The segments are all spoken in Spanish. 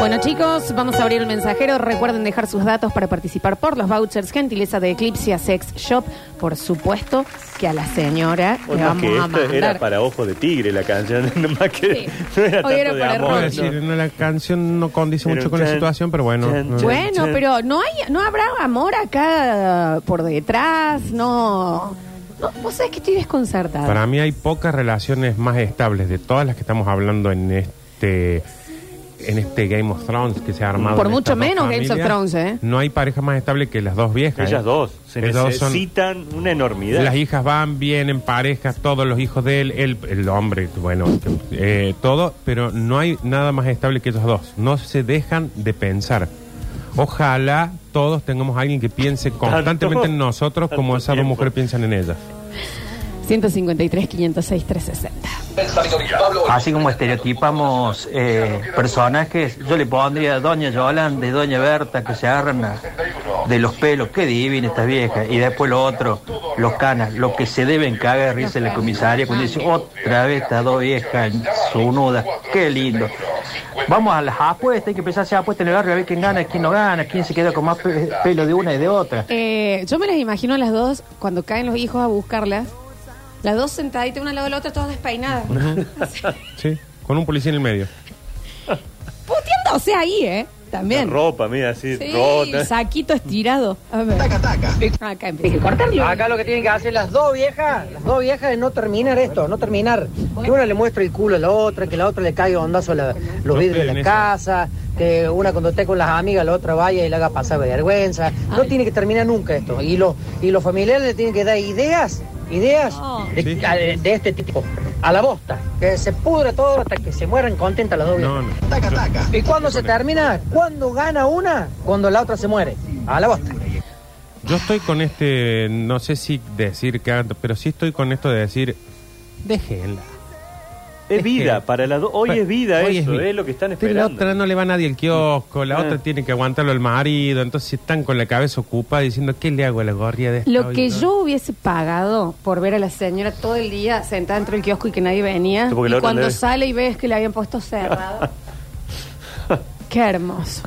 Bueno chicos, vamos a abrir el mensajero. Recuerden dejar sus datos para participar por los vouchers. Gentileza de Eclipse Sex Shop. Por supuesto que a la señora le vamos que a esto mandar. era para Ojo de Tigre la canción, no más que Sí. no era Hoy era para amor. Rock. Quiero decir, no, la canción no condice Pero mucho con la situación, pero bueno. chan, no. chan. Bueno, pero no hay, no habrá amor acá por detrás, no. no vos sabés que estoy desconcertada. Para mí hay pocas relaciones más estables de todas las que estamos hablando en este en este Game of Thrones que se ha armado. Por en mucho estas dos menos Games of. Thrones, ¿eh? No hay pareja más estable que las dos viejas. Ellas ¿eh? dos se Ellas dos son- necesitan una enormidad. Las hijas van bien en parejas, todos los hijos de él, él el hombre, bueno, eh, todo, pero no hay nada más estable que ellos dos. No se dejan de pensar. Ojalá todos tengamos a alguien que piense constantemente en nosotros como tanto esas dos tiempo. mujeres piensan en ellas. 153, 506, 360. Así como estereotipamos eh, personajes, yo le pondría Doña Yolanda y Doña Berta que se agarran a- de los pelos, qué divina esta vieja, y después lo otro, los canas, lo que se deben cagar de risa en la comisaria cuando dice otra vez estas dos viejas sunudas, qué lindo. Vamos a las apuestas, hay que empezar a hacer apuestas en el barrio a ver quién gana, quién no gana, quién se queda con más pe- pelo de una y de otra. Eh, yo me las imagino a las dos cuando caen los hijos a buscarlas. Las dos sentaditas una al lado de la otra, todas despeinadas. Sí, con un policía en el medio. Puteándose ahí, ¿eh? La También. ropa, mira, así, Sí, rota. saquito estirado. A ver. Acá empieza. Acá lo que tienen que hacer las dos viejas, las dos viejas es no terminar esto, no terminar. Que una le muestre el culo a la otra, que la otra le caiga ondazo a la- los vidrios de la casa, que una cuando esté con las amigas, la otra vaya y le haga pasar vergüenza. No Ay. tiene que terminar nunca esto. Y, los y los familiares le tienen que dar ideas, ideas No. de, Sí. a- de este tipo. A la bosta. Que se pudra todo hasta que se mueran contentas las dos No, no. ¿Y cuándo se termina? ¿Cuándo gana una? Cuando la otra se muere. A la bosta. Yo estoy con este, no sé si decir que, pero sí estoy con esto de decir, déjenla. Es vida, para las dos. Hoy es vida Hoy eso, es lo que están Pero la otra no le va a nadie el kiosco, la Ah. otra tiene que aguantarlo el marido, entonces están con la cabeza ocupada diciendo, ¿qué le hago a la gorria de esta Lo hoy, que no?" yo hubiese pagado por ver a la señora todo el día sentada dentro del kiosco y que nadie venía, Sí, porque y otra cuando le- sale y ves que le habían puesto cerrado. Qué hermoso.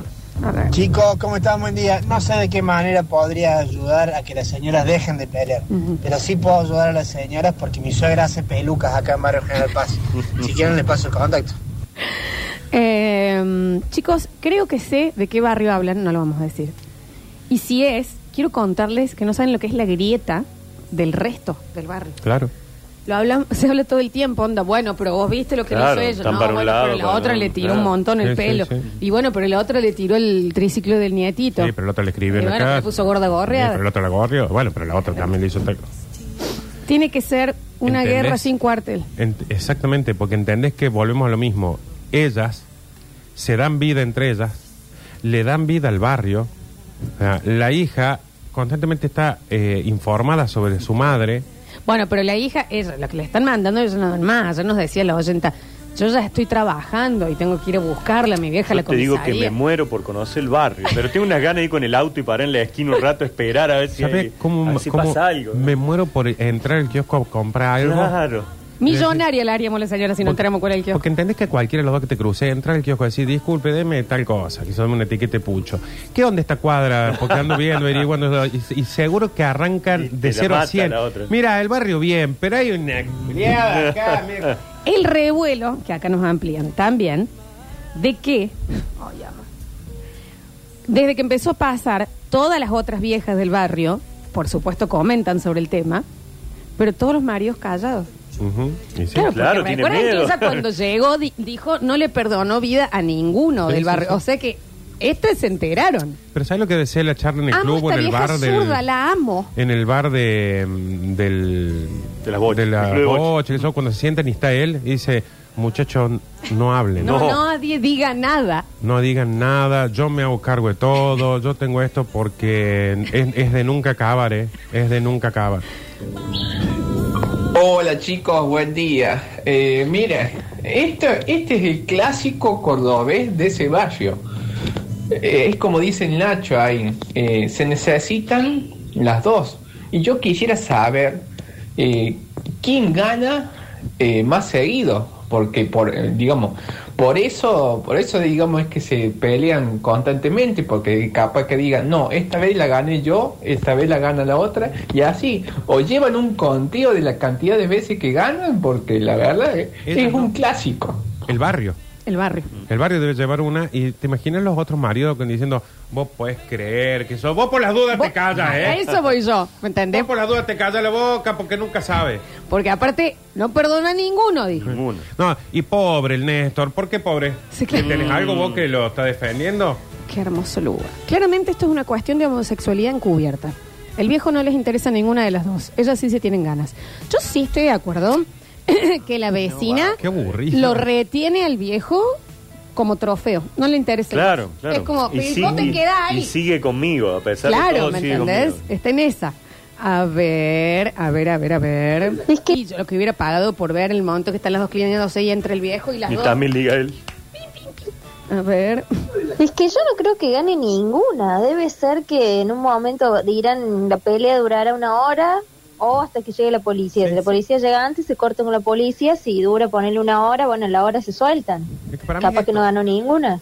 Ver. Chicos, ¿cómo están? Buen día. No sé de qué manera podría ayudar a que las señoras dejen de pelear, pero sí puedo ayudar a las señoras porque mi suegra hace pelucas acá en Barrio General Paz. si quieren les paso el contacto. Eh, chicos, creo que sé de qué barrio hablan, no lo vamos a decir. Y si es, quiero contarles que no saben lo que es la grieta del resto del barrio. Claro. Lo hablan, se habla todo el tiempo, onda, bueno, pero vos viste lo que Claro, le hizo ella. están No, para un bueno, lado, pero la para otra un- le tiró claro. un montón el Sí, sí, pelo. sí. Y bueno, pero la otra le tiró el triciclo del nietito. Sí, pero la otra le escribió Y en la bueno, casa. puso gorda Sí, gorreada. pero la otra la gorrió. Bueno, pero la otra también le hizo tal. Tiene que ser una ¿Entendés? guerra sin cuartel. Ent- exactamente, porque entendés que volvemos a lo mismo. Ellas se dan vida entre ellas, le dan vida al barrio. O sea, la hija constantemente está eh, informada sobre su madre. Bueno, pero la hija, ella, lo que le están mandando, ellos no dan más. Ya nos decía la oyenta, yo ya estoy trabajando y tengo que ir a buscarla, a mi vieja, a la Yo te digo que me muero por conocer el barrio, pero tengo unas ganas de ir con el auto y parar en la esquina un rato a esperar a ver si, ¿Sabes hay- cómo, a ver si cómo pasa algo. me muero por entrar al kiosco a comprar algo? Claro. Millonaria la haríamos la señora si no Porque- entramos con el kiosco. Porque entendés que cualquiera de los dos que te cruce entra al kiosco y decir, disculpe, deme tal cosa, quizás dame una etiqueta de pucho. ¿Qué onda esta cuadra? Porque ando viendo, averiguando, y, y seguro que arrancan Y te de la 0 a mata 100. la otra. Mira, el barrio bien, pero hay una culiada acá, mira. El revuelo, que acá nos amplían también, de que, Ay, ama. desde que empezó a pasar, todas las otras viejas del barrio, por supuesto, comentan sobre el tema, pero todos los maridos callados. Ujú, y sí. Claro, claro, porque tiene que miedo. ella cuando llegó di- dijo no le perdonó vida a ninguno Sí, del sí, barrio. sí. O sea que este se enteraron. Pero ¿sabes lo que desea la charla en el amo club o esta en el vieja bar del... zurda, la amo. En el bar de, mm, del... De las bochas, De la club de bochas. bocha, eso, cuando se sientan y está él, y dice, muchachos, no hablen. No, No. nadie diga nada. No digan nada, yo me hago cargo de todo, yo tengo esto porque es, es de nunca acabar, ¿eh? Es de nunca acabar. Hola chicos, buen día. Eh, mira, esto, este es el clásico cordobés de barrio. Eh, es como dice Nacho ahí, eh, se necesitan las dos. Y yo quisiera saber eh, quién gana eh, más seguido, porque por, digamos, Por eso, por eso digamos es que se pelean constantemente, porque capaz que digan, no, esta vez la gané yo, esta vez la gana la otra, y así, o llevan un conteo de la cantidad de veces que ganan, porque la verdad es, es no. un clásico. El barrio. El barrio. El barrio debe llevar una y te imaginas los otros maridos con- diciendo, vos puedes creer que sos, vos por las dudas te callas, A ¿eh? eso voy yo, ¿me entendés? Vos por las dudas te callas la boca porque nunca sabes. Porque aparte, no perdona a ninguno, dijo. Ninguno. No, y pobre el Néstor, ¿por qué pobre? Sí, claro. ¿Tenés algo vos que lo está defendiendo? Qué hermoso lugar. Claramente esto es una cuestión de homosexualidad encubierta. El viejo no les interesa ninguna de las dos. Ellas sí se tienen ganas. Yo sí estoy de acuerdo que la vecina Qué aburrido. lo retiene al viejo como trofeo. No le interesa. Claro, claro. Es como, Y "Pero vos te sigue- quedás ahí. Y sigue conmigo, a pesar de Claro, todo. ¿me sigue entendés? conmigo. Está en esa. A ver, a ver, a ver, a ver. Y yo lo que hubiera pagado por ver el momento que están las dos clientes y entre el viejo y las Y dos. también liga él. A ver. Es que yo no creo que gane ninguna. Debe ser que en un momento dirán la pelea durará una hora o hasta que llegue la policía. Si la policía llega antes, se cortan con la policía. Si dura ponerle una hora, bueno, en la hora se sueltan. Es que para mí Capaz es que no ganó ninguna.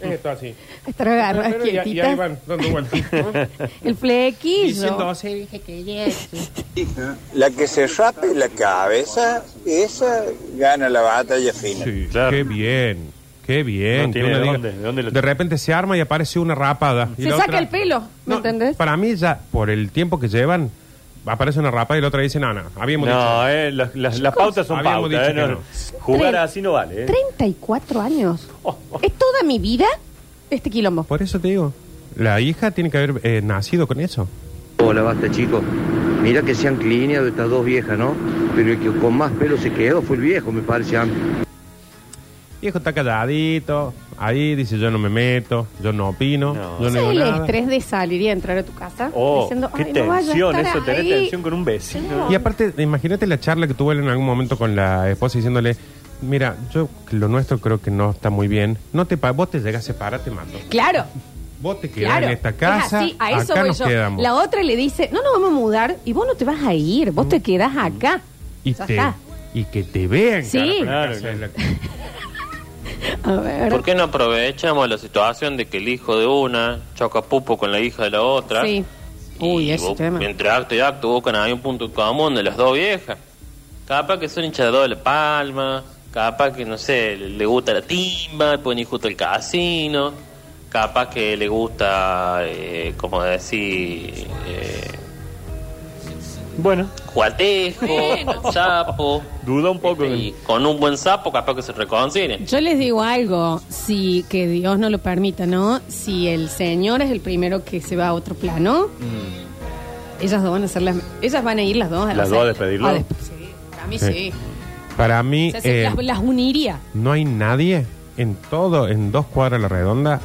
Esto así. Estar agarradas Pero- y, y ahí quietitas. van dando vueltas. ¿no? El flequillo. Diciendo, sí, dije que yes. La que se rape la cabeza, esa gana la batalla final. Sí, Claro. qué bien, qué bien. No que tiene uno de diga- dónde, de dónde lo de repente se arma y aparece una rapada. y Se la saca otra- el pelo, ¿me No, entendés? Para mí ya, por el tiempo que llevan, aparece una rapada y la otra dice, no, no, habíamos No, dicho. eh, las, las- las pautas son Habíamos pautas. dicho eh, que no. no. Jugar Tre- así no vale. eh. 34 años. Es toda mi vida este quilombo. Por eso te digo, la hija tiene que haber eh, nacido con eso. Hola, basta chicos. Mira que se han clineado estas dos viejas, ¿no? Pero el que con más pelo se quedó fue el viejo, me parece a mí. Viejo está calladito, ahí dice yo no me meto, yo no opino, No. yo no ¿Sabes digo el nada. estrés de salir y entrar a tu casa? Oh, diciendo, qué "Ay, no vaya a tensión estar eso, tener ahí". tensión con un vecino. Y aparte, imagínate la charla que tuvo él en algún momento con la esposa diciéndole, mira, yo lo nuestro creo que no está muy bien, no te pa- vos te llegas a separar, te mato. Claro, Vos te quedás claro. en esta Es casa, así, a eso acá voy nos yo. quedamos. La otra le dice, no nos vamos a mudar y vos no te vas a ir, vos te quedás acá. y, Ya te, está. y que te vean. Sí. cara, Claro, la- A ver. ¿Por qué no aprovechamos la situación de que el hijo de una choca pupo con la hija de la otra? Sí. Uy, y ese tema. entre acto y acto buscan ahí un punto común de las dos viejas. Capaz que son hinchas de doble palma, capaz que, no sé, le, le gusta la timba, pueden ir justo al casino, capaz que le gusta, eh, como decir, eh, Bueno, jugar tejo, al sapo. duda un poco. Y con un buen sapo capaz que se reconcilien. Yo les digo algo, si que Dios no lo permita, ¿no? Si el Señor es el primero que se va a otro plano, ellas dos van a ser las, ellas van a ir las dos a ¿Las la dos a sala. despedirlo? Sí, para mí Sí. sí. Para mí, O sea, se- eh, las, las uniría. no hay nadie en todo, en dos cuadras a la redonda,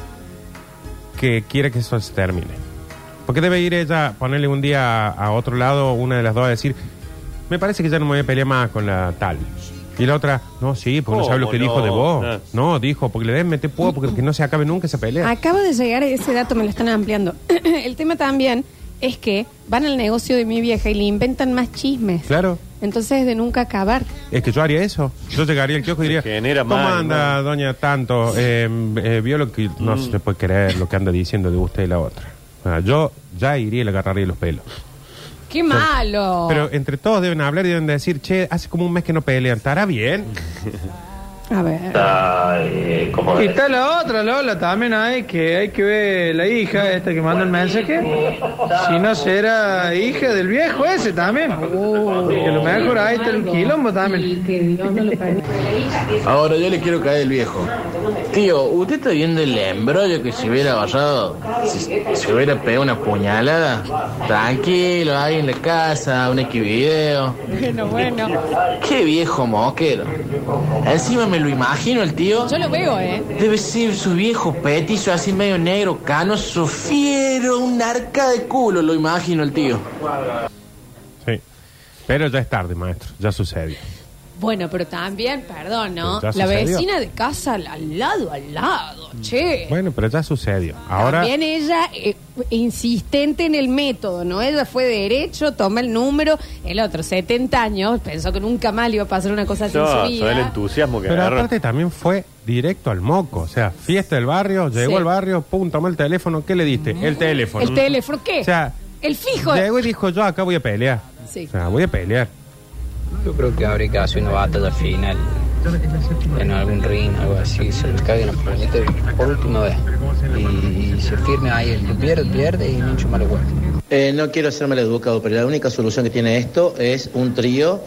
que quiera que eso se termine. Porque debe ir ella, ponerle un día a, a otro lado, una de las dos, a decir, me parece que ya no me voy a pelear más con la tal. Y la otra, no, sí, porque no sabe lo que ¿Cómo dijo de vos. Ah. No, dijo, porque le deben meter puedo, porque que no se acabe nunca esa pelea. Acaba de llegar ese dato, me lo están ampliando. el tema también es que van al negocio de mi vieja y le inventan más chismes. Claro. Entonces, de nunca acabar. Es que yo haría eso. Yo llegaría al kiosco y diría, genera ¿cómo mal, anda, mal. doña tanto? Eh, eh, vio lo que no Mm. se puede creer, lo que anda diciendo de usted y la otra. Ah, yo ya iría y le agarraría los pelos. ¡Qué malo! Pero entre todos deben hablar y deben decir, che, hace como un mes que no pelean, ¿estará bien? A ver. eh, como Y está la otra, Lola, también hay que hay que ver la hija esta que manda el mensaje. Si no será hija del viejo ese también. Que a lo mejor ahí está el quilombo también. Que. Ahora yo le quiero caer el viejo. Tío, ¿usted está viendo el embrollo que se hubiera agarrado? Si se hubiera pegado una puñalada. Tranquilo, ahí en la casa, un equivideo. Bueno, bueno. Qué viejo moquero. Encima me lo imagino el tío. Yo lo veo, ¿eh? Debe ser su viejo petizo así medio negro, canoso, fiero, un arca de culo, lo imagino el tío. Sí. Pero ya es tarde, maestro, ya sucedió. Bueno, pero también, perdón, ¿no? Pero ya La sucedió. vecina de casa al, al lado, al lado, che. Bueno, pero ya sucedió. Ahora, También ella eh, insistente en el método, ¿no? Ella fue derecho, toma el número, el otro 70 años, pensó que nunca más le iba a pasar una cosa así en su el vida. entusiasmo que pero aparte también fue directo al moco. O sea, fiesta del barrio, llegó Sí. al barrio, pum, tomó el teléfono. ¿Qué le diste? El teléfono. ¿El teléfono qué? O sea, el fijo. llegó y dijo, yo acá voy a pelear. Sí. O sea, voy a pelear. Yo creo que habría que hacer una batalla final en algún ring, algo así, se les caiga una puñete por última vez. Y se firme ahí, el que pierde, pierde y mucho más huevo. Eh, no quiero ser maleducado, pero la única solución que tiene esto es un trío,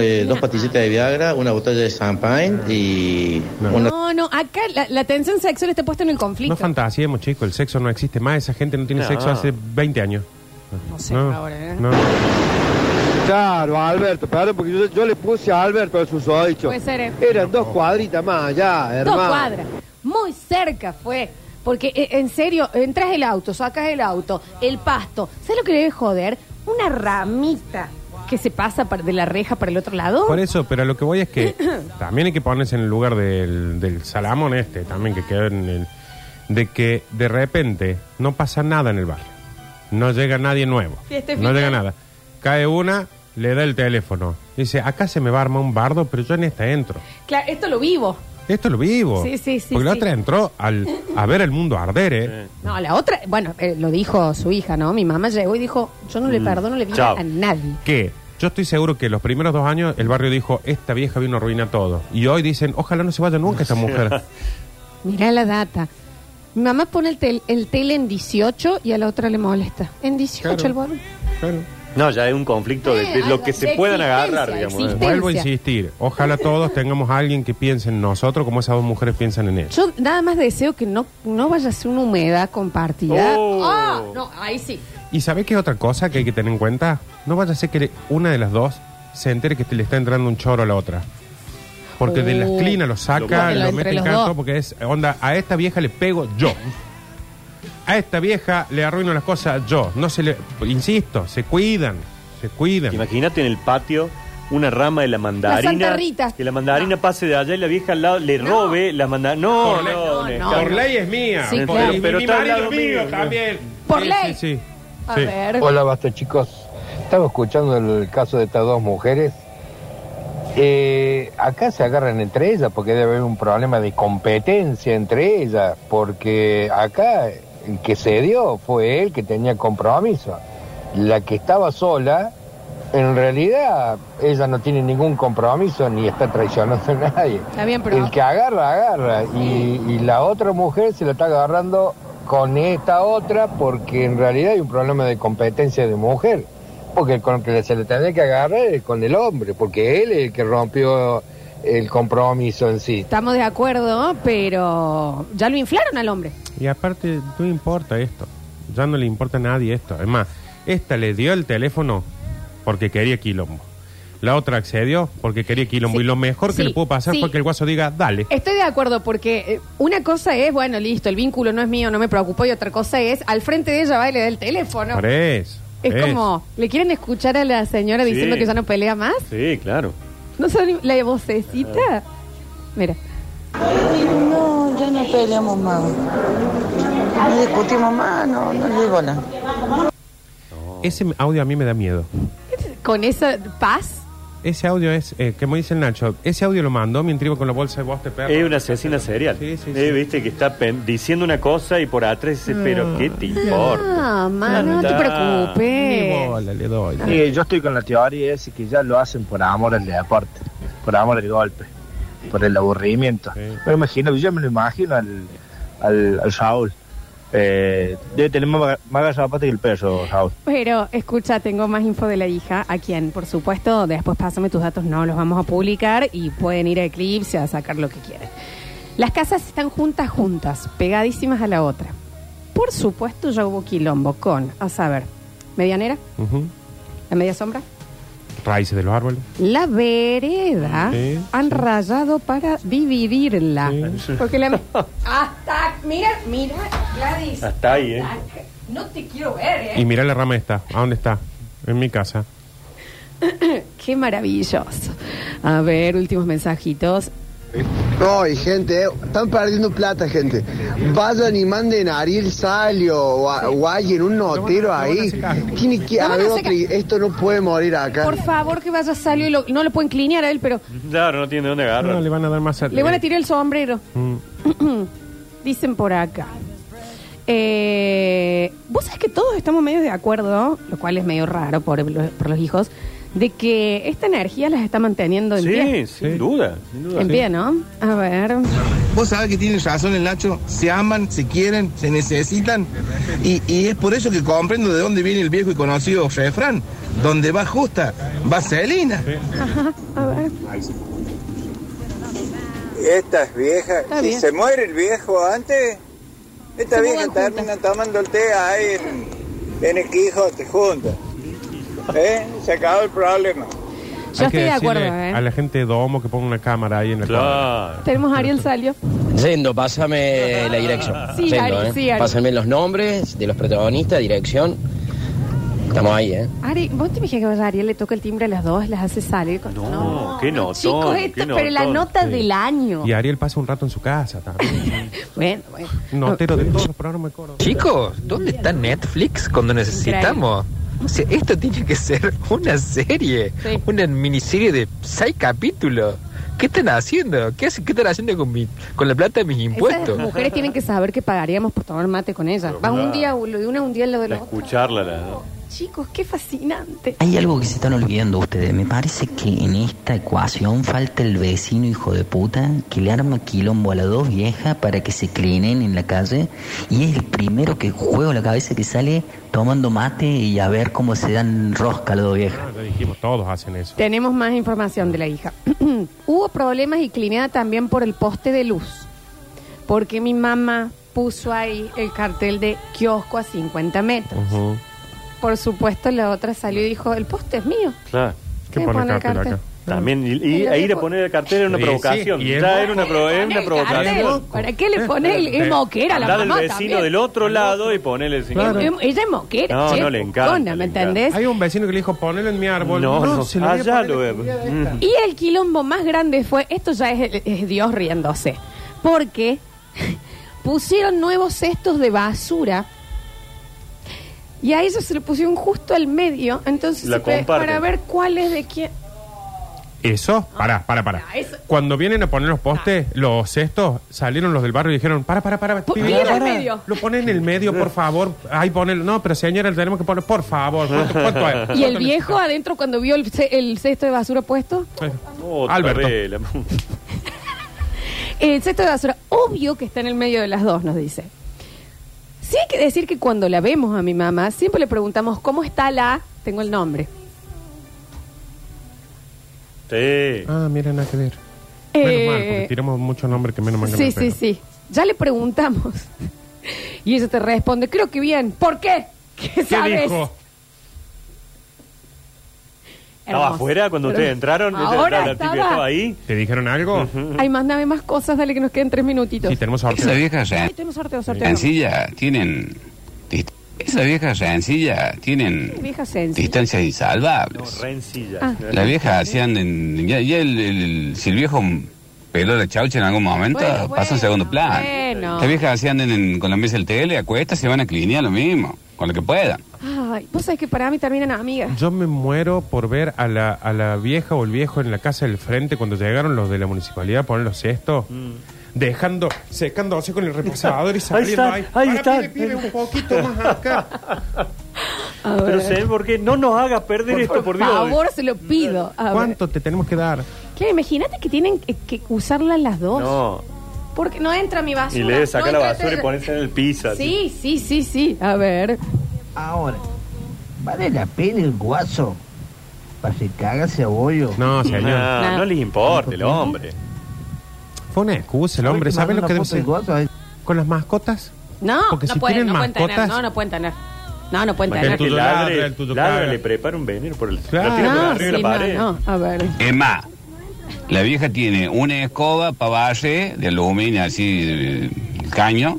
eh, dos pastillitas de Viagra, una botella de champagne y una... No, no, acá la, la tensión sexual está puesta en el conflicto. No fantasiemos, chicos, el sexo no existe más. Esa gente no tiene No. sexo hace 20 años. No sé ahora, ¿eh? no. Claro, Alberto, perdón, porque yo, yo le puse a Alberto el susodicho. Puede ser, ¿eh? Eran dos cuadritas más allá, hermano. Dos cuadras. Muy cerca fue. Porque, eh, en serio, entras el auto, sacas el auto, el pasto. ¿Sabes lo que debe joder? Una ramita que se pasa de la reja para el otro lado. Por eso, pero a lo que voy es que también hay que ponerse en el lugar del, del salamón este, también que queda en el... De que de repente no pasa nada en el barrio. No llega nadie nuevo. No llega nada. Cae una, le da el teléfono. Dice, acá se me va a armar un bardo, pero yo en esta entro. Claro, esto lo vivo. Esto lo vivo. Sí, sí, sí, Porque la sí. otra entró al, a ver el mundo arder, ¿eh? No, la otra, bueno, eh, lo dijo su hija, ¿no? Mi mamá llegó y dijo, yo no le Mm. perdono vida Chao. a nadie. Que yo estoy seguro que los primeros dos años el barrio dijo, esta vieja vino a arruinar todo. Y hoy dicen, ojalá no se vaya nunca esta mujer. Mirá la data. Mi mamá pone el, tel- el tele en 18 y a la otra le molesta. En 18 Claro. el boludo. No, ya es un conflicto de, de lo que se puedan agarrar, digamos. existencia. Vuelvo a insistir, ojalá todos tengamos a alguien que piense en nosotros como esas dos mujeres piensan en él. Yo nada más deseo que no, no vaya a ser una humedad compartida. Oh. Ah, no, ahí sí. ¿Y sabés qué otra cosa que hay que tener en cuenta? No vaya a ser que una de las dos se entere que te le está entrando un choro a la otra. Porque de las Oh. clinas lo saca, Lo- mete en canto, dos. porque es, onda, a esta vieja le pego yo. A esta vieja le arruino las cosas yo. No se le, insisto, se cuidan, se cuidan. Imagínate en el patio una rama de la La Santa mandarina. Rita. Que la mandarina pase de allá y la vieja al lado le robe la mandarina. No, Por ley- no. Por ley es mía. Sí, Por- claro. y Pero mi marido mío mío. también. Por Sí, ley. Sí, sí. A Sí. ver. Hola, basta chicos. Estaba escuchando el caso de estas dos mujeres. Eh, acá se agarran entre ellas porque debe haber un problema de competencia entre ellas, porque acá el que se dio fue él que tenía compromiso. La que estaba sola, en realidad ella no tiene ningún compromiso ni está traicionando a nadie. Está bien, pero... El que agarra, agarra. Y, y la otra mujer se la está agarrando con esta otra porque en realidad hay un problema de competencia de mujer. Porque con el que se le tendría que agarrar es con el hombre, porque él es el que rompió el compromiso en sí. Estamos de acuerdo, pero ya lo inflaron al hombre. Y aparte, no importa esto. Ya no le importa a nadie esto. Es más, esta le dio el teléfono porque quería quilombo. La otra accedió porque quería quilombo. Sí. Y lo mejor que Sí, le pudo pasar sí. fue que el guaso diga, dale. Estoy de acuerdo porque eh, una cosa es, bueno, listo, el vínculo no es mío, no me preocupo, y otra cosa es, al frente de ella va y le da el teléfono. Por eso. Es eso. como, ¿le quieren escuchar a la señora Sí. diciendo que ya no pelea más? Sí, claro. ¿No saben la vocecita? Mira. No, ya no peleamos más. No discutimos más, no, no digo nada. Ese audio a mí me da miedo. Con esa paz. Ese audio es, eh, como dice el Nacho, ese audio lo mandó mientras iba con la bolsa de voz de perro. Es una asesina serial. Sí, sí, Eh, Viste que está pen- diciendo una cosa y por atrás dice, pero ¿qué te importa? Ah, ma, no te Anda. Ni preocupes. bola le doy. Sí, yo estoy con la teoría esa que ya lo hacen por amor al deporte, por amor al golpe, por el aburrimiento. Me imagino, yo me lo imagino al, al, al Saúl. Eh, debe tener más, más garrapata que el perro, Saúl. Pero escucha, tengo más info de la hija, a quien, por supuesto, después pásame tus datos, no los vamos a publicar y pueden ir a Eclipse a sacar lo que quieran. Las casas están juntas, juntas, pegadísimas a la otra. Por supuesto, ya hubo quilombo con, a saber, medianera, Ujú. la media sombra, Raíces de los árboles. la vereda, Sí, han rayado para dividirla. Porque la... Hasta, mira, mira, Gladys. Hasta ahí, ¿eh? No te quiero ver, ¿eh? Y mira la rama esta. ¿A dónde está? En mi casa. Qué maravilloso. A ver, últimos mensajitos. No, y gente, eh, están perdiendo plata, gente. Vayan y manden a Ariel Salio o, a- o alguien, un notero ahí. Tiene que Lo van a haber sacar. otro- Esto no puede morir acá. Por favor, que vaya a salir. Lo, no lo pueden clinear a él, pero Claro, no tiene de dónde agarrar. No, le van a dar más le van a tirar el sombrero. Mm. Dicen por acá. Eh, Vos sabés que todos estamos medio de acuerdo, lo cual es medio raro por, los- por los hijos, de que esta energía las está manteniendo en Sí, pie. sin duda. Sin duda. En pie, ¿no? A ver. Vos sabés que tienes razón el Nacho, se aman, se quieren, se necesitan y, y es por eso que comprendo de dónde viene el viejo y conocido refrán, donde va justa, va Celina. Ajá, a ver. Estas viejas, Está si bien. se muere el viejo antes, esta Se vieja termina tomando el té ahí en, en el Quijote juntas. ¿Eh? Se acabó el problema. Yo Hay que estoy de acuerdo, ¿eh? A la gente de Domo que ponga una cámara ahí en la Claro. Tenemos a Ariel Salio. Yendo, pásame la dirección. Sí, Yendo, Ari, ¿eh? sí, Ari. Pásame los nombres de los protagonistas, dirección. Estamos ahí, ¿eh? Ari, ¿vos te imaginas que vaya Ariel le toca el timbre a las dos, las hace salir? Con... No, qué notón. Chicos, qué esta, pero la notón. nota del año. Y Ariel pasa un rato en su casa también. Bueno, bueno. Notero de todos los programas de coro. Chicos, ¿dónde está Netflix cuando necesitamos? O sea, esto tiene que ser una serie, Sí. una miniserie de seis capítulos. ¿Qué están haciendo? ¿Qué, hace- qué están haciendo con mi, con la plata de mis Esas impuestos? mujeres tienen que saber que pagaríamos por tomar mate con ellas. Vas un día de una, un día lo de otro. Escucharla. La, Chicos, qué fascinante. Hay algo que se están olvidando ustedes. Me parece que en esta ecuación falta el vecino hijo de puta que le arma quilombo a las dos viejas para que se clinen en la calle y es el primero que juega la cabeza que sale tomando mate y a ver cómo se dan rosca las dos viejas. Ah, ya dijimos, todos hacen eso. Tenemos más información de la hija. Hubo problemas y clineada también por el poste de luz. Porque mi mamá puso ahí el cartel de kiosco a 50 metros. Por supuesto, la otra salió y dijo, el poste es mío. claro. ¿Qué ¿Qué pone pone el el cartel cartel? acá? También, y, y- e ir a poner el cartel era una Sí, sí, provocación. y el ya era una, pro- era una provocación. ¿Para qué le pone el, el moquera a la Andá del mamá vecino también? del otro lado y ponele el Claro. Ella es moquera, No, che, no, le encanta, ¿me entendés? Hay un vecino que le dijo, ponelo en mi árbol. No, no, se lo a allá lo veo. esta. Y el quilombo más grande fue, esto ya es, es Dios riéndose, porque pusieron nuevos cestos de basura y a ellos se lo pusieron justo al medio, entonces La se pe- comparten. para ver cuál es de quién. Eso, para, para, para. Ah, eso- Cuando vienen a poner los postes, los cestos, salieron los del barrio y dijeron, para, para, para. pibe, al medio. Lo ponen en el medio, por favor. Ahí ponelo. No, pero señora, tenemos que poner, por favor. ¿Cuánto, cuánto hay? Y el ¿Cuánto viejo adentro cuando vio el, ce- el cesto de basura puesto, necesita? Otra Alberto. vez, la- el cesto de basura, obvio que está en el medio de las dos, nos dice. Sí hay que decir que cuando la vemos a mi mamá, siempre le preguntamos, ¿cómo está la? Tengo el nombre. Sí. Ah, mira, nada que ver. Eh, Menos mal, porque tiramos muchos nombres que menos mal que Sí, me sí, pego. sí. Ya le preguntamos. Y ella te responde, creo que bien. ¿Por qué? ¿Qué ¿Qué sabes? dijo? ¿Estaba afuera cuando Pero- ustedes entraron? ¿Ella- Ahora la estaba- ahí? ¿Te dijeron algo? Ay, mándame más cosas, dale que nos queden tres minutitos. Sí, tenemos sorteo. Esa vieja Ay, ren- tenemos sorteo, sorteo. rencilla tienen. dist- Esa vieja rencilla tienen Vieja sencilla. distancias insalvables. Rencilla. Ah. La vieja hacían en. Ya, ya el, el- si el viejo peló la chaucha en algún momento, Bueno, pasa en segundo plano. bueno. Las viejas hacían en, con la mesa del tele, acuestas, se van a clinear lo mismo, con lo que puedan. Ay, vos sabés que para mí terminan amigas. Yo me muero por ver a la, a la vieja o el viejo en la casa del frente cuando llegaron los de la municipalidad a poner los cestos. Dejando, secándose con el repasador y saliendo está, ahí. ahí está. pibe, pibe, un poquito más acá. A Pero ver. sé por qué no nos haga perder esto, por, Por Dios. favor, se lo pido. A ver. ¿Cuánto te tenemos que dar? Claro, imagínate que tienen que, que usarlas las dos. No. Porque no entra mi basura. Y le debe sacar no la basura y ponerse en el piso. así. Sí, sí, sí, sí. A ver. Ahora, ¿vale la pena el guaso? Para se caga cebollo. No, señor. No, no les importa el hombre. Fue una excusa el hombre. ¿Sabe lo que debe ser? ser? ¿Con las mascotas? No, Porque no si pueden, tienen no pueden tener. mascotas- No, no pueden tener. No, no pueden Imagínate tener. que tuyo ladre, el tuyo caga. le prepara un veneno por el. Claro. Lo tira por No, arriba de sí, la no, pared. no. A ver. Es más, la vieja tiene una escoba para barrer de aluminio, así, de caño,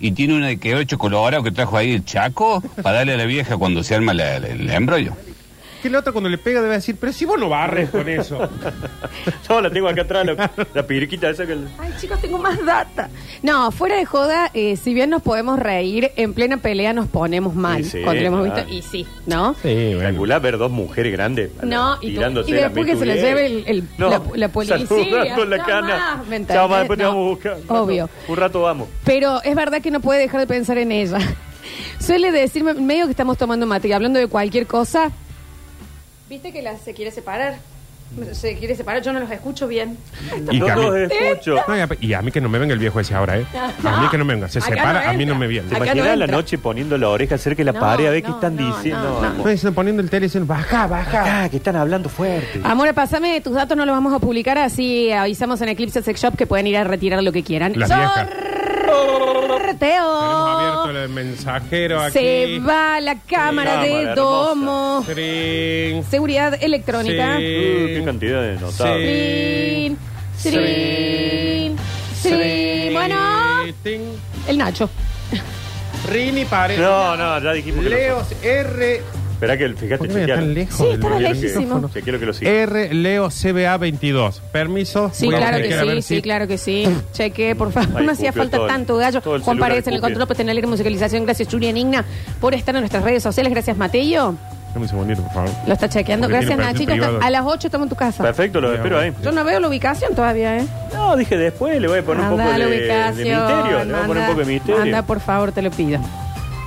y tiene una de que ocho colorado que trajo ahí el chaco para darle a la vieja cuando se arma la- el embrollo. Que el otro cuando le pega debe decir, pero si vos no barres con eso. Yo la tengo acá atrás, la, la piriquita esa que... Ay, chicos, tengo más data. No, fuera de joda, eh, si bien nos podemos reír, en plena pelea nos ponemos mal. Sí, sí, cuando lo hemos claro. visto, y sí, ¿no? Sí, Calculá ver dos mujeres grandes No, y, tirándose y después la que se la metulé. lleve el, el- No, la, la policía. en la cana. más, ¿me Chao, entendés? ma, después te No, vamos a buscar. Obvio. Un rato vamos. Pero es verdad que no puede dejar de pensar en ella. Suele decirme, medio que estamos tomando mate y hablando de cualquier cosa. ¿Viste que la se quiere separar? Se quiere separar, yo no los escucho bien. Y, que a mí- No los escucho. No, y a- y a mí que no me venga el viejo ese ahora, ¿eh? A mí que no me venga. Se Acá separa, no a mí no me viene. ¿Te Acá imaginas no la entra. noche poniendo la oreja cerca de la No, pared a ver qué no, están no, diciendo? no, no. No, dicen, poniendo el tele y diciendo, baja, baja. Ah, que están hablando fuerte. Amor, pásame tus datos, no los vamos a publicar, así avisamos en Eclipse Sex Shop que pueden ir a retirar lo que quieran. Las viejas. Tenemos Sorteo. abierto el mensajero aquí. Se va la cámara Sí, de cámara Domo. Trin, Seguridad electrónica. Sí. Uh, qué cantidad de notables. Trin, trin, trin. Bueno, el Nacho. Rini Pared. No, no, ya dijimos que Leo no. R. Espera que fíjate, ¿Por qué chequealo. tan lejos Sí, del estaba micrófono? lejísimo. Chequealo que lo sigue. R Leo CBA 22. Permiso. Sí, Voy a claro que chequear a sí, ver sí, si- claro que sí. Cheque, por favor. Ahí No hacía falta todo el- tanto gallo. todo el Juan celular Paredes en el control, pues tener la musicalización. Gracias, Julián Igna, por estar en nuestras redes sociales. Gracias, Mateo. Dame un segundito, por favor. Lo está chequeando. Porque Gracias, tiene perfil Nachito. privado. A las 8 estamos en tu casa. Perfecto, lo espero ahí. Yo no veo la ubicación todavía, ¿eh? No, dije después, le voy a poner un poco la de, de ubicación. misterio. Le voy a poner un poco de misterio. Anda, por favor, te lo pido.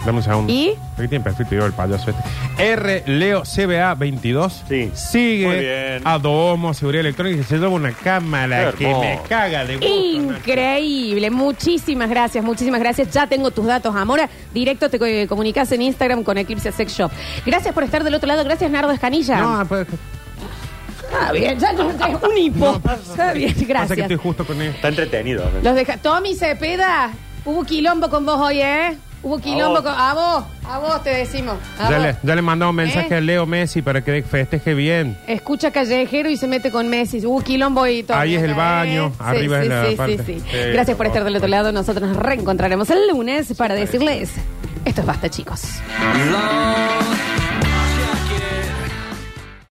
Dame un segundo. ¿Y? Aquí tiene perfil privado el payaso este. R Leo CBA 22. Sí. Muy Sigue bien. a Domo Seguridad Electrónica y se lleva una cámara Qué que me caga de gusto. Increíble, muchísimas gracias, muchísimas gracias. Ya tengo tus datos, Amora. Directo te co- comunicas en Instagram con Eclipse Sex Shop. Gracias por estar del otro lado. Gracias, Nardo Escanilla. No, pues, Está bien, ya no, es un hipo. Está bien, pasa que gracias. estoy justo con él. Está entretenido. Los deja. Tommy Cepeda, hubo quilombo con vos hoy, ¿eh? Hubo quilombo con. A vos, a vos te decimos. A Ya vos. le, ya le un mensaje ¿Eh? a Leo Messi para que festeje bien. Escucha callejero y se mete con Messi. Hubo quilombo y todo. Ahí es el ¿eh? baño, Sí, arriba sí, es la sí, parte. sí, sí. Sí, Gracias por estar del otro lado. Nosotros nos reencontraremos el lunes para decirles: Esto es basta, chicos. Long